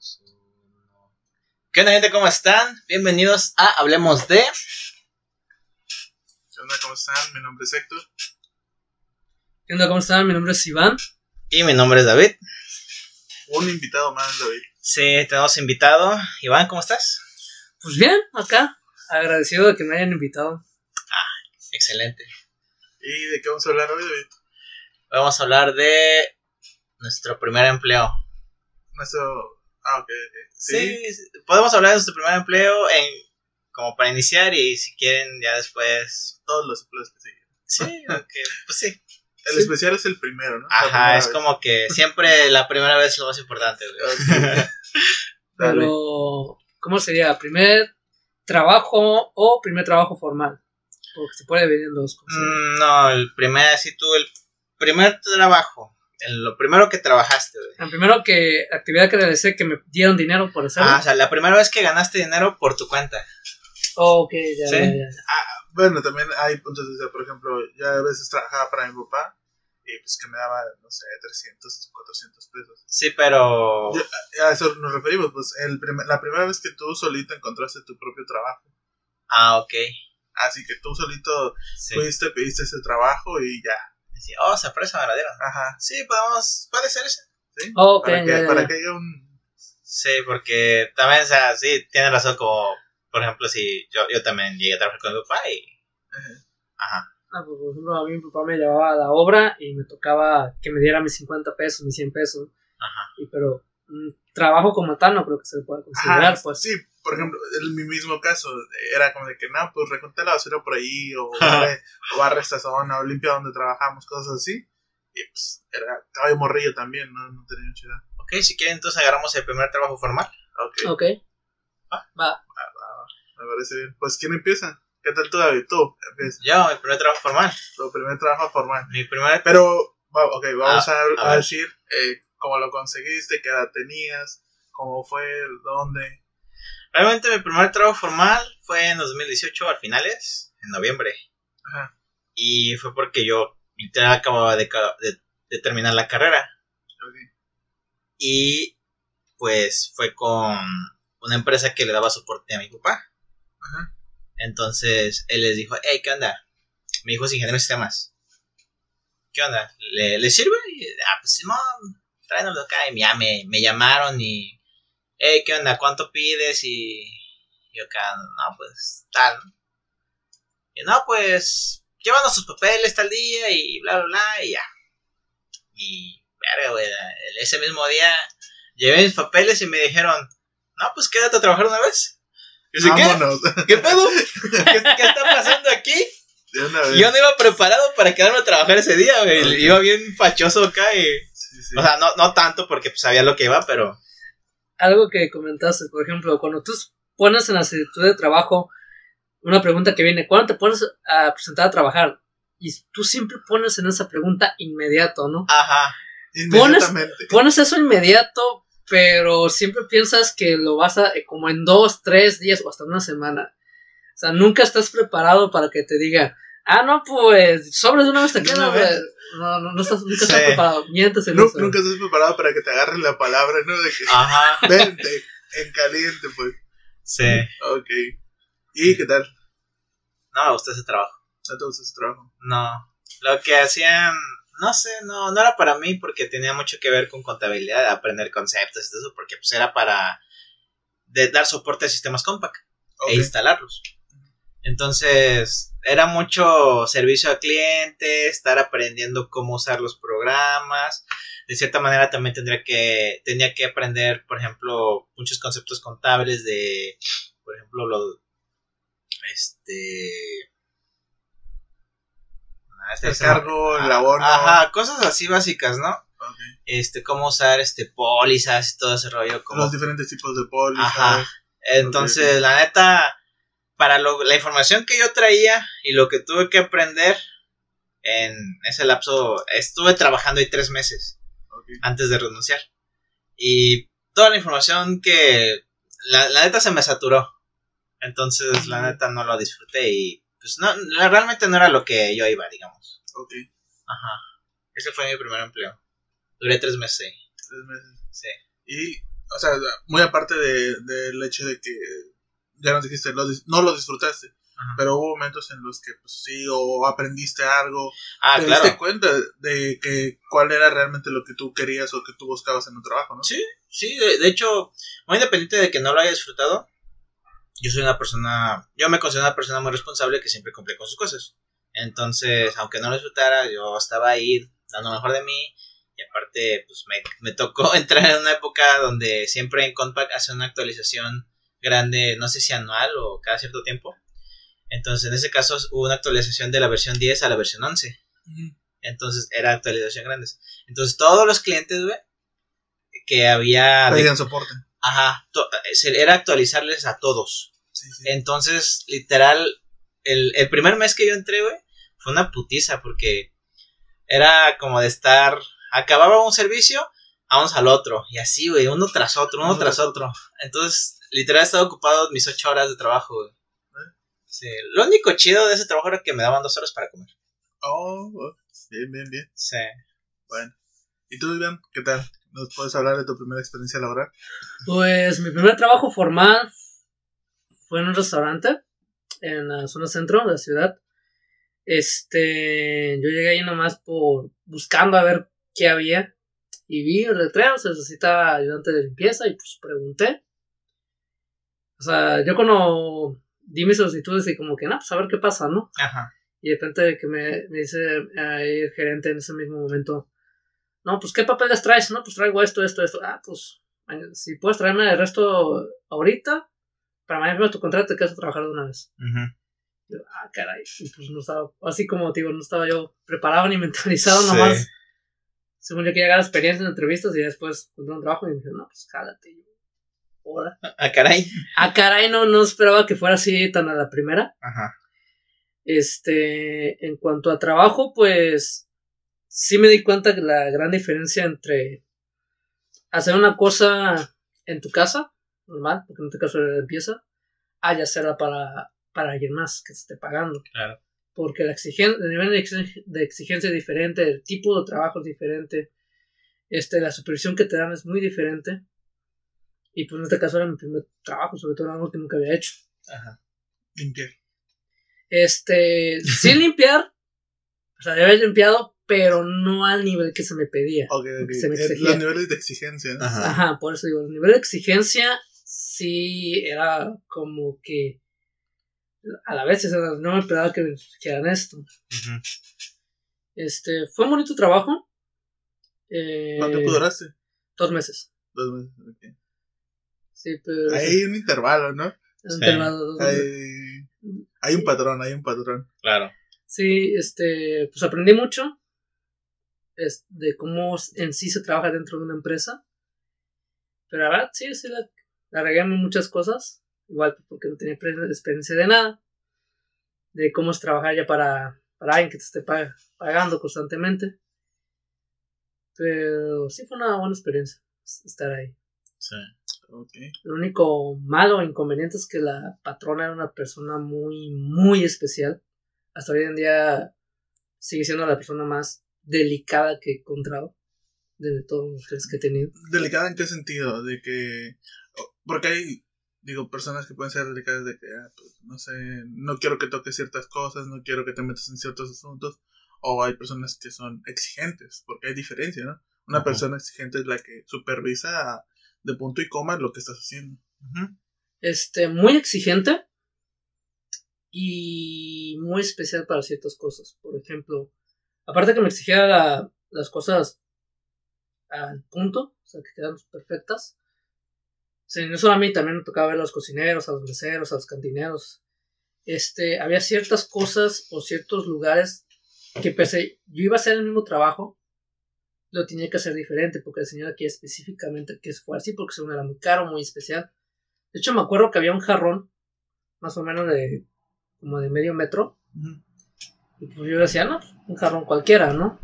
dos, uno. ¿Qué onda, gente? ¿Cómo están? Bienvenidos a Hablemos de. ¿Qué onda? ¿Cómo están? Mi nombre es Héctor. ¿Qué onda? ¿Cómo están? Mi nombre es Iván. Y mi nombre es David. Un invitado más, David. Sí, tenemos invitado. Iván, ¿cómo estás? Pues bien, acá. Agradecido de que me hayan invitado. Excelente. ¿Y de qué vamos a hablar hoy, David? Vamos a hablar de nuestro primer empleo. Nuestro. Ah, ok, ok. Sí. Sí, podemos hablar de nuestro primer empleo en como para iniciar y si quieren ya después. Todos los empleos que siguen. Sí, aunque, pues sí. El Sí. especial es el primero, ¿no? Ajá, es vez. como que siempre la primera vez es lo más importante, güey. Ok. Pero, ¿cómo sería? ¿Primer trabajo o primer trabajo formal? Porque se puede dividir en dos cosas. Mm, no, el primer, si tú, el primer trabajo, en lo primero que trabajaste, güey. La primero que, actividad que realicé que me dieron dinero por hacerlo. Ah, o sea, la primera vez que ganaste dinero por tu cuenta. Oh, ok, ya, ¿Sí? ya, ya. Bueno, también hay puntos de vista. Por ejemplo, ya a veces trabajaba para mi papá y pues que me daba, no sé, 300, 400 pesos. Sí, pero. Yo- A eso nos referimos. Pues el primer- la primera vez que tú solito encontraste tu propio trabajo. Ah, ok. Así que tú solito Sí. fuiste, pediste ese trabajo y ya. Sí, Oh, sorpresa, me la dieron. Ajá. Sí, podemos. Puede ser ese. ¿Sí? Oh, ok, para que, para que haya un. Sí, porque también, o sea, sí, tiene razón, como. Por ejemplo, si yo, yo también llegué a trabajar con mi papá y. Ajá. Ajá. Ah, pues, por ejemplo, a mí mi papá me llevaba a la obra y me tocaba que me diera mis 50 pesos, mis 100 pesos. Ajá. Y, pero trabajo como tal no creo que se le pueda considerar, Ajá, pues. Sí, por ejemplo, en mi mismo caso, era como de que, no, pues reconté la basura por ahí, o barre, o barre esta zona, o limpia donde trabajamos, cosas así. Y pues, era caballo morrillo también, no, no tenía mucha edad. Ok, si quieren, entonces agarramos el primer trabajo formal. Ok, Ok. Ah. Va. me parece bien. Pues, ¿quién empieza? ¿Qué tal tú, David? Tú, empieza. Yo, el primer trabajo formal. Tu primer trabajo formal. Mi primer. Pero, va- ok, vamos Ah, a, a a ver. decir eh, cómo lo conseguiste, qué edad tenías, cómo fue, dónde. Realmente mi primer trabajo formal fue en 2018, al finales, en noviembre. Ajá. Y fue porque yo literal acababa de, de- de terminar la carrera. ok. Y pues fue con una empresa que le daba soporte a mi papá. Ajá. Entonces él les dijo, hey, ¿qué onda? Mi hijo es ingeniero de sistemas. ¿Qué onda? ¿Le, le sirve? Y, ah, pues Simón, tráenoslo acá. Y ya me, me llamaron y, hey, ¿qué onda? ¿Cuánto pides? Y yo acá, no, pues tal. Y no, pues, llévanos sus papeles tal día y bla, bla, bla, y ya. Y, verga, güey, ese mismo día llevé mis papeles y me dijeron, no, pues quédate a trabajar una vez. Y yo, ¿qué? Vámonos. ¿Qué pedo? ¿Qué, qué está pasando aquí? Yo no iba preparado para quedarme a trabajar ese día, güey. Iba bien fachoso acá y... Sí, sí. O sea, no, no tanto porque pues, sabía lo que iba, pero... Algo que comentaste, por ejemplo, cuando tú pones en la solicitud de trabajo una pregunta que viene, ¿cuándo te pones a presentar a trabajar? Y tú siempre pones en esa pregunta inmediato, ¿no? Ajá. Inmediatamente. Pones eso inmediato, pero siempre piensas que lo vas a, eh, como en dos, tres días o hasta una semana. O sea, nunca estás preparado para que te digan, ah, no, pues, sobres de una vez te De queda, una güey". vez. No, no, no estás, nunca estás Sí. preparado. Mientes en eso. nunca estás preparado para que te agarren la palabra, ¿no? De que Ajá. vente en caliente, pues. Sí. Ok. ¿Y qué tal? No me gustó ese trabajo. ¿No te gusta ese trabajo? No. Lo que hacían... No sé, no, no era para mí porque tenía mucho que ver con contabilidad, aprender conceptos y todo eso, porque pues era para de dar soporte a sistemas compact. E instalarlos. Entonces, era mucho servicio al cliente, estar aprendiendo cómo usar los programas. De cierta manera también tendría que, tenía que aprender, por ejemplo, muchos conceptos contables de, por ejemplo, lo, este... ah, este El cargo, el abono. Ajá, cosas así básicas, ¿no? Ok. Este, cómo usar, este, pólizas y todo ese rollo. Como Los diferentes tipos de pólizas. Ajá. Entonces, la neta, para lo- la información que yo traía y lo que tuve que aprender en ese lapso, estuve trabajando ahí tres meses antes de renunciar. Y toda la información que, la, la neta se me saturó. Entonces, la neta no lo disfruté y pues no, realmente no era lo que yo iba, digamos. Ok. Ajá. Ese fue mi primer empleo. Duré tres meses ahí. Tres meses. Sí. Y, o sea, muy aparte de, del hecho de que ya nos dijiste, no lo disfrutaste, Ajá. pero hubo momentos en los que pues sí, o aprendiste algo, Ah, te claro. diste cuenta de que cuál era realmente lo que tú querías o que tú buscabas en un trabajo, ¿no? Sí, sí, de, de hecho, muy independiente de que no lo haya disfrutado, yo soy una persona, yo me considero una persona muy responsable que siempre cumple con sus cosas. Entonces, aunque no lo disfrutara, yo estaba ahí dando lo mejor de mí. Y aparte, pues me, me tocó entrar en una época donde siempre en Compact hace una actualización grande, no sé si anual o cada cierto tiempo. Entonces, en ese caso hubo una actualización de la versión 10 a la versión 11. Ujú. Entonces, era actualización grandes. Entonces, todos los clientes, güey, que había... Pedían soporte. Ajá, era actualizarles a todos. Sí, sí. Entonces, literal, el, el primer mes que yo entré, güey, fue una putiza porque era como de estar, acababa un servicio, vamos al otro, y así, güey, uno tras otro, uno tras otro. Entonces, literal, estaba ocupado mis ocho horas de trabajo, güey. Sí, lo único chido de ese trabajo era que me daban dos horas para comer. Oh, oh, bien, bien, bien. Sí. Bueno. ¿Y tú, Iván? ¿Qué tal? ¿Nos puedes hablar de tu primera experiencia laboral? Pues mi primer trabajo formal fue en un restaurante en la zona centro de la ciudad. Este, yo llegué ahí nomás por buscando a ver qué había y vi el letrero, se necesita ayudante de limpieza y pues pregunté. O sea, yo cuando di mis solicitudes y como que, no, pues a ver qué pasa, ¿no? Ajá. Y de repente que me, me dice ahí el gerente en ese mismo momento, no, pues ¿qué papeles traes? No, pues traigo esto, esto, esto. Ah, pues eh, si puedes traerme el resto ahorita, para mañana tu contrato te quedas a trabajar de una vez. Ujú. Yo, ah, caray, y pues no estaba, así como digo, no estaba yo preparado ni mentalizado Sí. nomás. Según yo quería ganar experiencia en entrevistas y después encontré un trabajo y me dijeron, no, pues jálate. Ahora. Ah, caray. Ah, caray, no, no esperaba que fuera así tan a la primera. Ajá. Este, en cuanto a trabajo, pues sí me di cuenta que la gran diferencia entre hacer una cosa en tu casa, normal, porque en este caso era limpieza, a ya hacerla para, para alguien más que te esté pagando. Claro. Porque la exigen el nivel de, exig- de exigencia es diferente, el tipo de trabajo es diferente, este, la supervisión que te dan es muy diferente. Y pues en este caso era mi primer trabajo, sobre todo era algo que nunca había hecho. Ajá. Limpiar. Este, sin limpiar, o sea, había limpiado, pero no al nivel que se me pedía. Ok, ok. Se me Eh, exigía. Los niveles de exigencia, ¿no? Ajá. Ajá, por eso digo, el nivel de exigencia sí era como que a la vez o sea, no me esperaba que me exigieran esto. Ujú. Este, fue un bonito trabajo. Eh, ¿Cuánto duraste? Dos meses. Dos meses. ok. Sí, pero. Ahí hay un intervalo, ¿no? un Sí. intervalo. Hay, hay un patrón, hay un patrón. Claro. Sí, este, pues aprendí mucho es, de cómo en sí se trabaja dentro de una empresa. Pero la verdad, sí, sí, la, la regué en muchas cosas. Igual pues, porque no tenía experiencia de nada. De cómo es trabajar ya para, para alguien que te esté pa- pagando constantemente. Pero sí fue una buena experiencia estar ahí. Sí. Ok. Lo único malo o inconveniente es que la patrona era una persona muy, muy especial. Hasta hoy en día sigue siendo la persona más delicada que he encontrado de todos los jefes que he tenido. ¿Delicada en qué sentido? De que. Porque hay, digo, personas que pueden ser delicadas de que, ah, pues, no sé, no quiero que toques ciertas cosas, no quiero que te metas en ciertos asuntos. O hay personas que son exigentes, porque hay diferencia, ¿no? Una persona exigente es la que supervisa de punto y coma lo que estás haciendo. Este, muy exigente y muy especial para ciertas cosas. Por ejemplo, aparte que me exigía la- las cosas al punto, o sea, que quedan perfectas. Sí, no solo a mí, también me tocaba ver a los cocineros, a los meseros, a los cantineros. Este, había ciertas cosas o ciertos lugares que pese yo iba a hacer el mismo trabajo, lo tenía que hacer diferente, porque el señor quería específicamente que fuera así, porque según era muy caro, muy especial. De hecho, me acuerdo que había un jarrón, más o menos de como de medio metro, y pues yo decía, no, pues, un jarrón cualquiera, ¿no?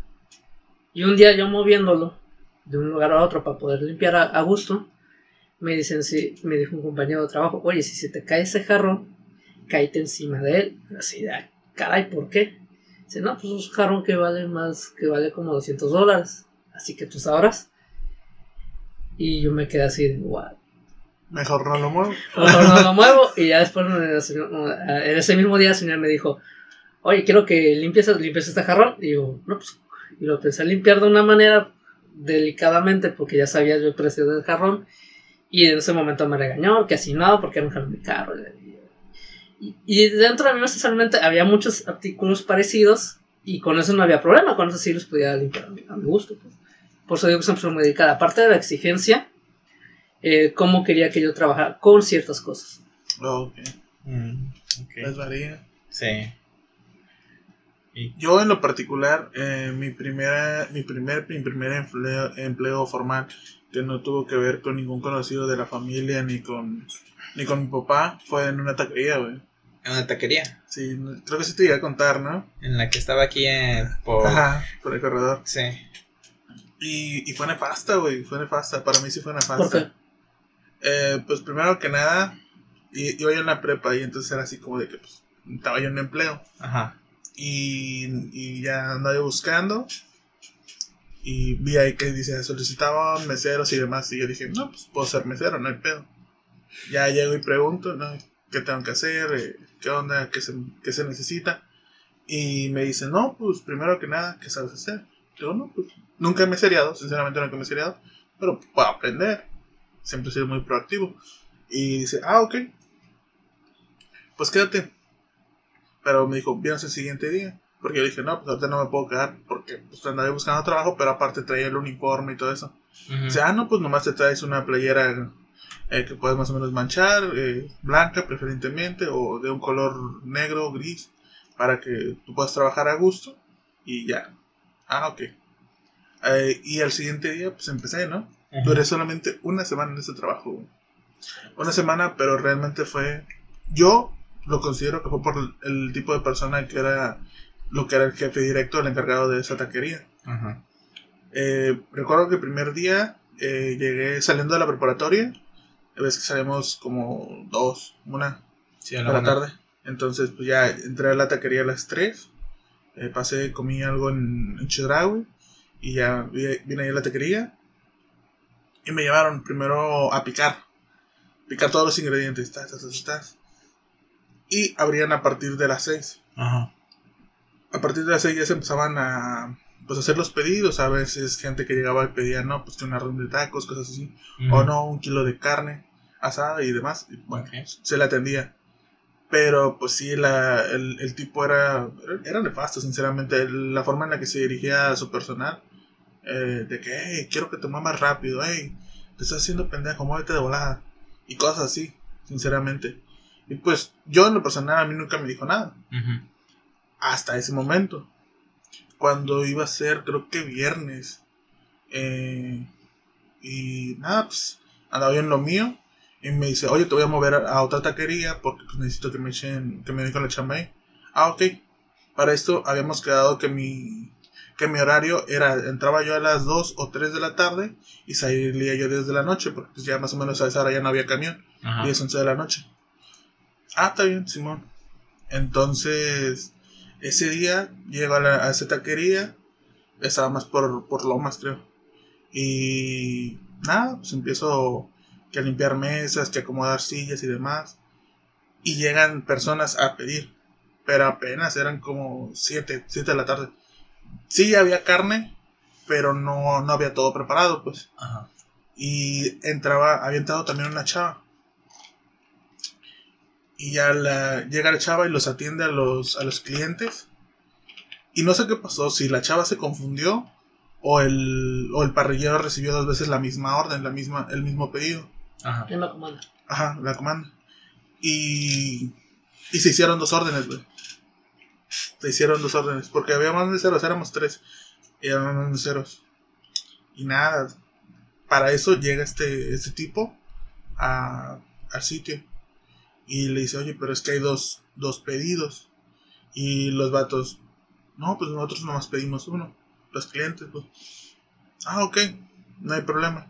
Y un día yo moviéndolo de un lugar a otro para poder limpiar a, a gusto, me dicen, sí, me dijo un compañero de trabajo, oye, si se te cae ese jarrón, caíte encima de él. Así de, "Ah, caray, ¿por qué? Dice, no, pues es un jarrón que vale más, que vale como 200 dólares. Así que tú sabrás. Y yo me quedé así de, what? Mejor no lo muevo. Mejor no lo muevo. Y ya después, en ese mismo día, el señor me dijo, oye, quiero que limpies, limpies este jarrón. Y yo, no, pues, y lo pensé limpiar de una manera delicadamente, porque ya sabía yo el precio del jarrón. Y en ese momento me regañó, que así no, porque era un jarrón de carro. Y, y dentro de mí, necesariamente, había muchos artículos parecidos. Y con eso no había problema, con eso sí los podía limpiar a mi, a mi gusto. pues. Por eso digo que siempre muy dedicada. Aparte de la exigencia, eh, cómo quería que yo trabajara con ciertas cosas. Ok, Mm, ok. les varía. Sí. Yo en lo particular, eh, mi primera, mi primer, mi primer empleo, empleo formal que no tuvo que ver con ningún conocido de la familia ni con, ni con mi papá fue en una taquería, güey. En una taquería. Sí, creo que sí te iba a contar, ¿no? En la que estaba aquí en, por... Ajá, por el corredor. Sí. Y, y fue nefasta, güey, fue nefasta. Para mí sí fue nefasta. ¿Por qué? Eh, pues primero que nada, iba yo en la prepa y entonces era así como de que pues, estaba yo en empleo. Ajá. y, y ya andaba yo buscando y vi ahí que dice solicitaban meseros y demás y yo dije no pues puedo ser mesero no hay pedo ya llego y pregunto no qué tengo que hacer Eh, qué onda qué se, qué se necesita y me dice no pues primero que nada qué sabes hacer digo no pues nunca me he seriado sinceramente nunca me he seriado pero puedo aprender siempre he sido muy proactivo y dice ah ok pues quédate pero me dijo, vienes el siguiente día. Porque yo dije, no, pues ahorita no me puedo quedar porque pues, andaba buscando trabajo, pero aparte traía el uniforme y todo eso. Ujú. Dice, ah, no, pues nomás te traes una playera eh, que puedes más o menos manchar, eh, blanca preferentemente, o de un color negro, gris, para que tú puedas trabajar a gusto. Y ya. Ah, ok. Eh, y al siguiente día, pues empecé, ¿no? Ujú. Duré solamente una semana en ese trabajo. güey. Una semana, pero realmente fue. Yo lo considero que fue por el, tipo de persona que era lo que era el jefe directo, el encargado de esa taquería. Ajá. Eh, recuerdo que el primer día eh, llegué saliendo de la preparatoria. Ves que salimos como dos, una Sí, a la la tarde. Entonces, pues ya entré a la taquería a las 3. Eh, pasé, comí algo en, en Chedraui. Y ya vi- vine ahí a la taquería. Y me llevaron primero a picar. Picar todos los ingredientes. tas, tas, tas, tas. Y abrían a partir de las 6. Ajá. A partir de las 6 ya se empezaban a pues, hacer los pedidos. A veces gente que llegaba y pedía, no, pues que una ronda de tacos, cosas así. O no, un kilo de carne asada y demás. Y, bueno, se le atendía. Pero pues sí, la, el, el tipo era, era nefasto, sinceramente. La forma en la que se dirigía a su personal. eh, de que, hey, quiero que te muevas rápido, hey, te estás haciendo pendejo, muévete de volada. Y cosas así, sinceramente. Y pues yo en lo personal a mí nunca me dijo nada. Hasta ese momento. Cuando iba a ser, creo que viernes. eh, y nada, pues andaba yo en lo mío. Y me dice, oye, te voy a mover a, a otra taquería porque pues, necesito que me echen, que me den con la chamba ahí. Ah, ok. Para esto habíamos quedado que mi, que mi horario era, entraba yo a las 2 o 3 de la tarde y salía yo desde la noche, porque pues, ya más o menos a esa hora ya no había camión. Ajá. 10, 11 de la noche. Ah, está bien, Simón. Entonces, ese día llego a, la, a esa taquería. Estaba más por, por Lomas, creo. Y nada, pues empiezo que limpiar mesas, que acomodar sillas y demás. Y llegan personas a pedir. Pero apenas eran como 7, 7 de la tarde. Sí, había carne, pero no, no había todo preparado, pues. Ajá. Y entraba, había entrado también una chava. Y ya la, llega la chava y los atiende a los, a los clientes. Y no sé qué pasó, si la chava se confundió o el, o el parrillero recibió dos veces la misma orden, la misma, el mismo pedido. Ajá. ¿Quién lo comanda? Ajá, la comanda. Y, y se hicieron dos órdenes, güey. Se hicieron dos órdenes. Porque había más meseros, éramos tres. Y eran más meseros. Y nada. Para eso llega este, este tipo a, al sitio. Y le dice, oye, pero es que hay dos, dos pedidos. Y los vatos, no, pues nosotros nomás pedimos uno. Los clientes, pues. Ah, ok, no hay problema.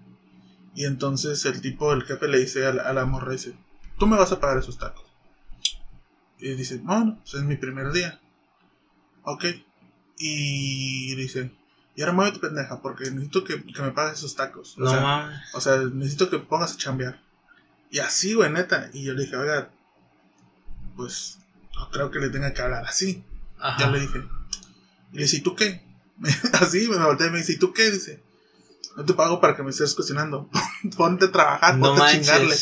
Y entonces el tipo, el jefe le dice a la, a la morra, dice, tú me vas a pagar esos tacos. Y dice, bueno, pues es mi primer día. Ok. Y dice, Y ahora muévete, pendeja, porque necesito que, que me pagues esos tacos. O, No sea, mames. o sea, necesito que pongas a chambear. Y así, güey, neta. Y yo le dije, oiga, pues no creo que le tenga que hablar así. Ajá. Ya le dije. Y le dice, ¿y tú qué? así me volteé y me dice, ¿y tú qué? Dice, no te pago para que me estés cocinando. Ponte a trabajar, No ponte a chingarle.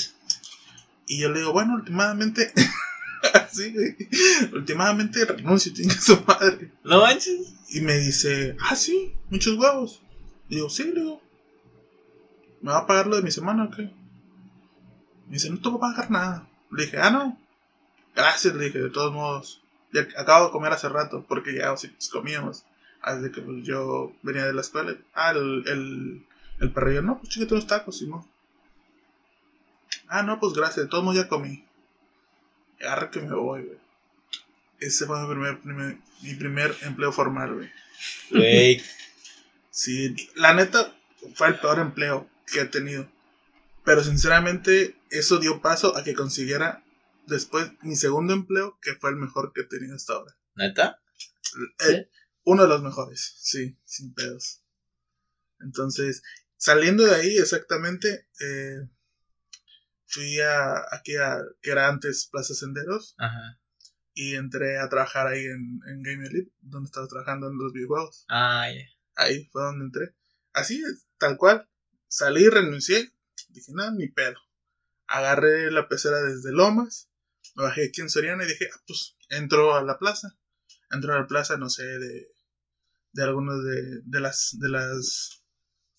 Y yo le digo, bueno, últimamente. así, güey. Últimamente renuncio, chinga su madre. No manches. Y me dice, ah, sí, muchos huevos. Y digo, sí, le digo, ¿me va a pagar lo de mi semana o qué? Me dice, no te voy a pagar nada. Le dije, ah, no. Gracias, le dije, de todos modos. Ya acabo de comer hace rato, porque ya sí, pues, comíamos. Desde que pues, yo venía de la escuela. Ah, el, el, el perrillo, no, pues chíquete unos tacos, Simón. Ah, no, pues gracias, de todos modos ya comí. Y Agarra que me voy, güey. Ese fue mi primer, primer- mi primer empleo formal, güey. Güey. Sí, la neta fue el peor empleo que he tenido. Pero sinceramente, eso dio paso a que consiguiera después mi segundo empleo, que fue el mejor que he tenido hasta ahora. ¿Neta? Eh, uno de los mejores, sí, sin pedos. Entonces, saliendo de ahí exactamente, eh, fui a aquí a que era antes Plaza Senderos Ajá. y entré a trabajar ahí en, en Game Elite, donde estaba trabajando en los videojuegos. Ah. Ahí fue donde entré. Así es, tal cual. Salí, renuncié. Dije, nada, ni pedo. Agarré la pecera desde Lomas. Me bajé aquí en Soriana y dije, ah, pues entro a la plaza. Entro a la plaza, no sé, de, de algunos de, de las, de las,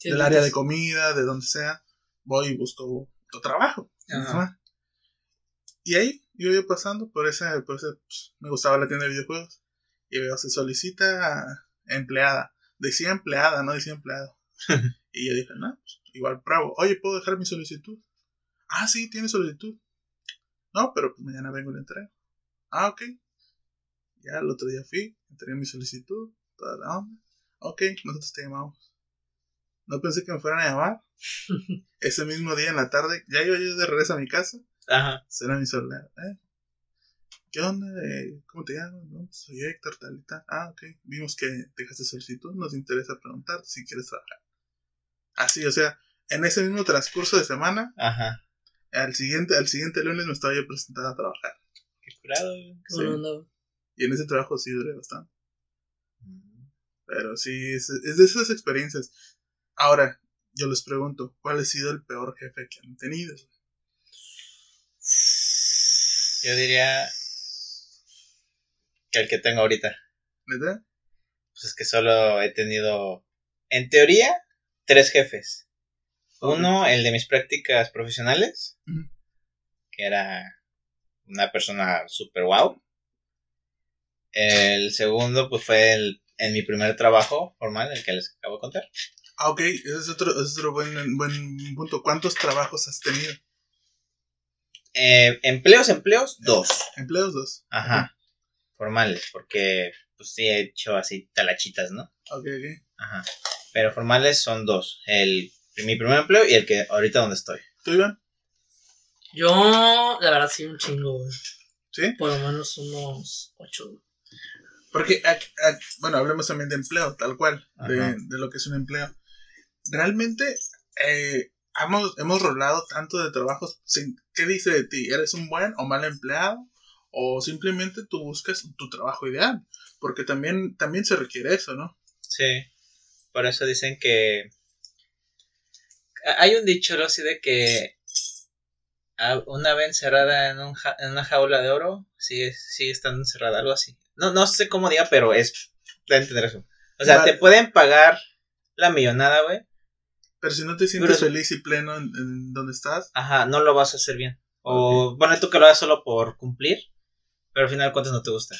del área de comida, de donde sea. Voy y busco otro trabajo. Ajá. Y ahí yo iba pasando por esa, por ese, pues, me gustaba la tienda de videojuegos. Y veo, se solicita empleada. Decía empleada, no decía empleado. y yo dije, no, pues, igual bravo. Oye, ¿puedo dejar mi solicitud? Ah, sí, tiene solicitud. No, pero pues mañana vengo y la entrego. Ah, ok. Ya el otro día fui, entregué mi solicitud, toda la onda. Ok, nosotros te llamamos. No pensé que me fueran a llamar. Ese mismo día en la tarde, ya iba yo de regreso a mi casa. Ajá. Será mi celular. ¿eh? ¿Qué onda? eh? ¿Cómo te llamas? No, pues, soy Héctor, tal y tal. Ah, ok. Vimos que dejaste solicitud. Nos interesa preguntar si quieres trabajar. Así, o sea, en ese mismo transcurso de semana, Ajá. al siguiente, al siguiente lunes me estaba yo presentado a trabajar. Qué curado. Qué güey. Y en ese trabajo sí duré bastante. Pero sí, es, es de esas experiencias. Ahora, yo les pregunto, ¿cuál ha sido el peor jefe que han tenido? Yo diría que el que tengo ahorita. ¿Neta? Pues es que solo he tenido, en teoría, tres jefes. Uno, el de mis prácticas profesionales, que era una persona super wow. El segundo, pues fue el, en mi primer trabajo formal, el que les acabo de contar. Ah, ok, ese es otro, ese es otro buen, buen punto. ¿Cuántos trabajos has tenido? Eh, empleos, empleos, dos. ¿Empleos dos? Ajá. Formales, porque pues sí he hecho así talachitas, ¿no? Ok, ok. Ajá. Pero formales son dos. El, mi primer empleo y el que ahorita donde estoy. ¿Tú, Iván? Yo, la verdad, sí, un chingo, güey. ¿Sí? Por lo menos unos ocho. Porque, bueno, hablemos también de empleo, tal cual, de, lo que es un empleo. Realmente, eh, hemos, hemos rolado tanto de trabajos. sin- ¿Qué dice de ti? ¿Eres un buen o mal empleado? ¿O simplemente tú buscas tu trabajo ideal? Porque también, también se requiere eso, ¿no? Sí. Por eso dicen que. Hay un dicho. Así de que. Una vez encerrada en, un ja- en una jaula de oro, sigue, sigue estando encerrada, algo así. No, no sé cómo diga, pero es. De entender eso. O sea, Vale. te pueden pagar la millonada, güey. Pero si no te sientes Pero- feliz y pleno en, en donde estás, Ajá, no lo vas a hacer bien. O bueno, tú que lo hagas solo por cumplir, pero al final de cuentas no te gusta.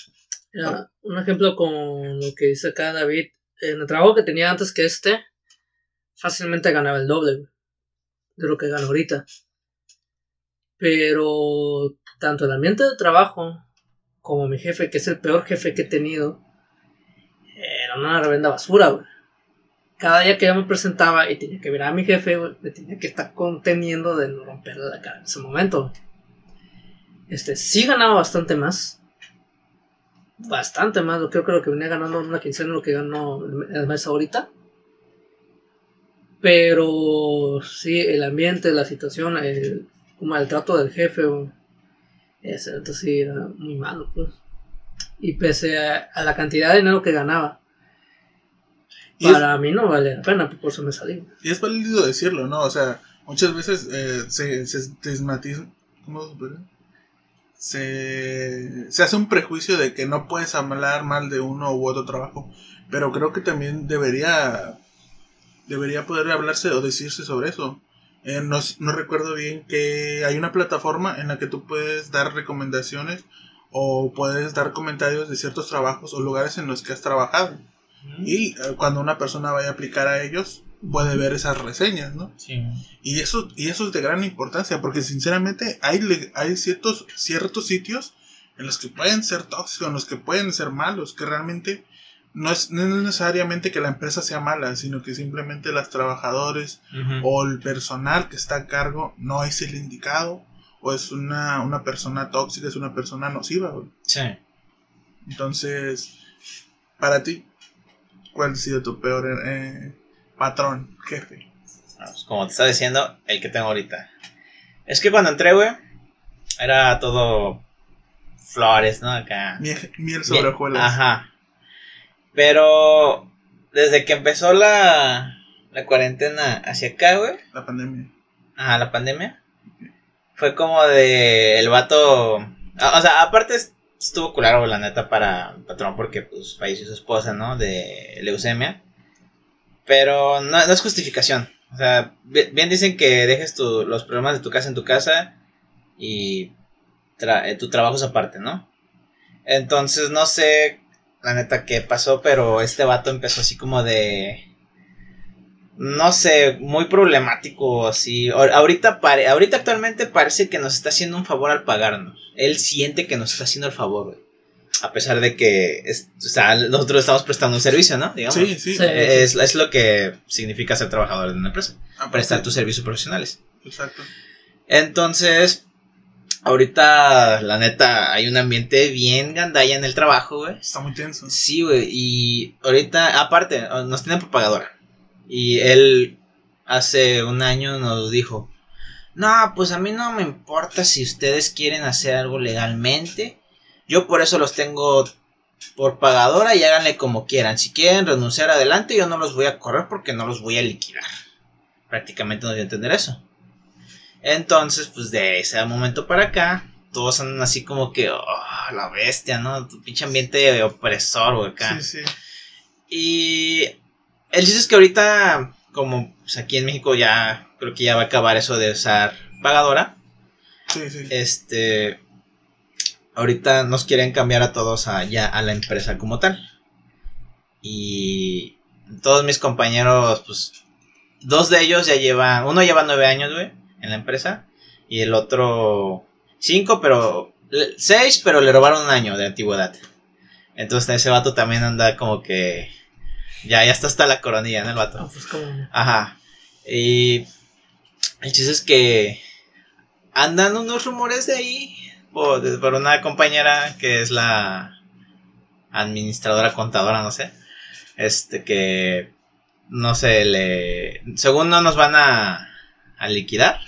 Mira, un ejemplo con lo que dice acá David. En el trabajo que tenía antes que este, fácilmente ganaba el doble güey, de lo que gano ahorita. Pero tanto el ambiente de trabajo como mi jefe, que es el peor jefe que he tenido, era una revenda basura, güey. Cada día que yo me presentaba y tenía que ver a mi jefe, güey, me tenía que estar conteniendo de no romperle la cara en ese momento. Este, sí ganaba bastante más, bastante más. Yo creo que lo que venía ganando en una quincena lo que ganó el mes ahorita. Pero sí, el ambiente, la situación, el, como el trato del jefe, ese entonces sí era muy malo, pues. Y pese a, a la cantidad de dinero que ganaba, Y es, para mí no vale la pena, pues por eso me salí. y es válido decirlo, ¿no? O sea, muchas veces eh, se, se estigmatiza. ¿Cómo? Se, se hace un prejuicio de que no puedes hablar mal de uno u otro trabajo. Pero creo que también debería. Debería poder hablarse o decirse sobre eso. Eh, no, no recuerdo bien que hay una plataforma en la que tú puedes dar recomendaciones o puedes dar comentarios de ciertos trabajos o lugares en los que has trabajado. Y eh, cuando una persona vaya a aplicar a ellos, puede ver esas reseñas, ¿no? Sí. Y eso, y eso es de gran importancia, porque sinceramente hay, hay ciertos, ciertos sitios en los que pueden ser tóxicos, en los que pueden ser malos, que realmente no es, no es necesariamente que la empresa sea mala, sino que simplemente los trabajadores o el personal que está a cargo no es el indicado, o es una, una persona tóxica, es una persona nociva. güey. Sí. Entonces, para ti, ¿cuál ha sido tu peor eh, patrón, jefe? Pues, como te estaba diciendo, el que tengo ahorita. Es que cuando entré, güey, era todo flores, ¿no? Acá. Miel, miel sobre hojuelas. Ajá. Pero desde que empezó la, la cuarentena hacia acá, güey, La pandemia. ajá, la pandemia, fue como de el vato. O sea, aparte es- estuvo culero, la neta, para el patrón, porque pues falleció su esposa, ¿no? De leucemia. Pero no, no es justificación. O sea, bi- bien dicen que dejes tu- los problemas de tu casa en tu casa y tra- eh, tu trabajo es aparte, ¿no? Entonces, no sé la neta qué pasó, pero este vato empezó así como de... No sé, muy problemático, así. Ahor- Ahorita, pare- ahorita actualmente parece que nos está haciendo un favor al pagarnos. Él siente que nos está haciendo el favor, güey. A pesar de que, es- o sea, nosotros estamos prestando un servicio, ¿no? Digamos. Sí, sí. Sí. Es, es lo que significa ser trabajador de una empresa. Aparte- Prestar tus servicios profesionales. Exacto. Entonces, ahorita, la neta, hay un ambiente bien gandalla en el trabajo, güey. Está muy tenso. Sí, güey. Y ahorita, aparte, nos tienen propagadora. Y él hace un año nos dijo, no, pues a mí no me importa si ustedes quieren hacer algo legalmente. Yo por eso los tengo por pagadora y háganle como quieran. Si quieren renunciar adelante, yo no los voy a correr porque no los voy a liquidar. Prácticamente no dio a entender eso. Entonces, pues de ese momento para acá, todos andan así como que, oh, la bestia, ¿no? Tu pinche ambiente opresor, güey, acá. Sí, sí. Y el chiste es que ahorita, como pues, aquí en México ya creo que ya va a acabar eso de usar pagadora, Sí, sí. este, ahorita nos quieren cambiar a todos a, ya a la empresa como tal. Y todos mis compañeros, pues, dos de ellos ya llevan, uno lleva nueve años, güey, en la empresa, y el otro cinco, pero, seis, pero le robaron un año de antigüedad. Entonces ese vato también anda como que, ya, ya está hasta la coronilla, ¿no? El vato. Ah, pues. Ajá. Y el chiste es que andan unos rumores de ahí por una compañera que es la administradora contadora, no sé. Este que no sé, le según no nos van a a liquidar,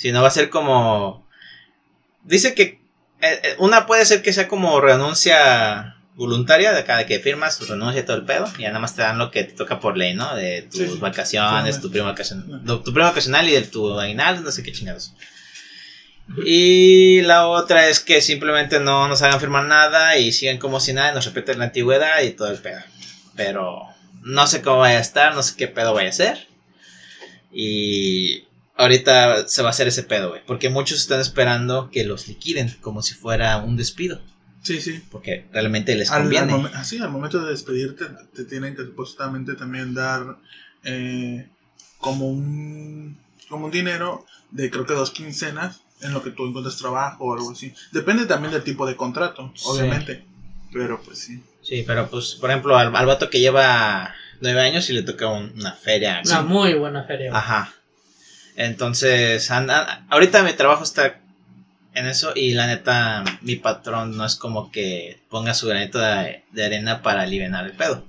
sino va a ser como dice que eh, eh, una puede ser que sea como renuncia voluntaria de cada que firmas tu renuncia y todo el pedo y ya nada más te dan lo que te toca por ley, ¿no? De tus Sí, vacaciones, Sí, tu prima vacacional, tu prima vacacional y de tu aguinaldo, no sé qué chingados. Y la otra es que simplemente no nos hagan firmar nada y sigan como si nada, y nos repiten la antigüedad y todo el pedo. Pero no sé cómo vaya a estar, no sé qué pedo vaya a ser. Y ahorita se va a hacer ese pedo, güey. Porque muchos están esperando que los liquiden como si fuera un despido. Sí, sí. Porque realmente les Al, al conviene. momen- así, al momento de despedirte, te tienen que supuestamente también dar eh, como un como un dinero de creo que dos quincenas en lo que tú encuentras trabajo o algo así. Depende también del tipo de contrato, Sí. obviamente. Pero pues sí. Sí, pero pues, por ejemplo, al, al vato que lleva nueve años y le toca un- una feria. Una muy buena feria. güey. Ajá. Entonces, anda, ahorita mi trabajo está en eso y la neta, mi patrón no es como que ponga su granito de, de arena para aliviar el pedo.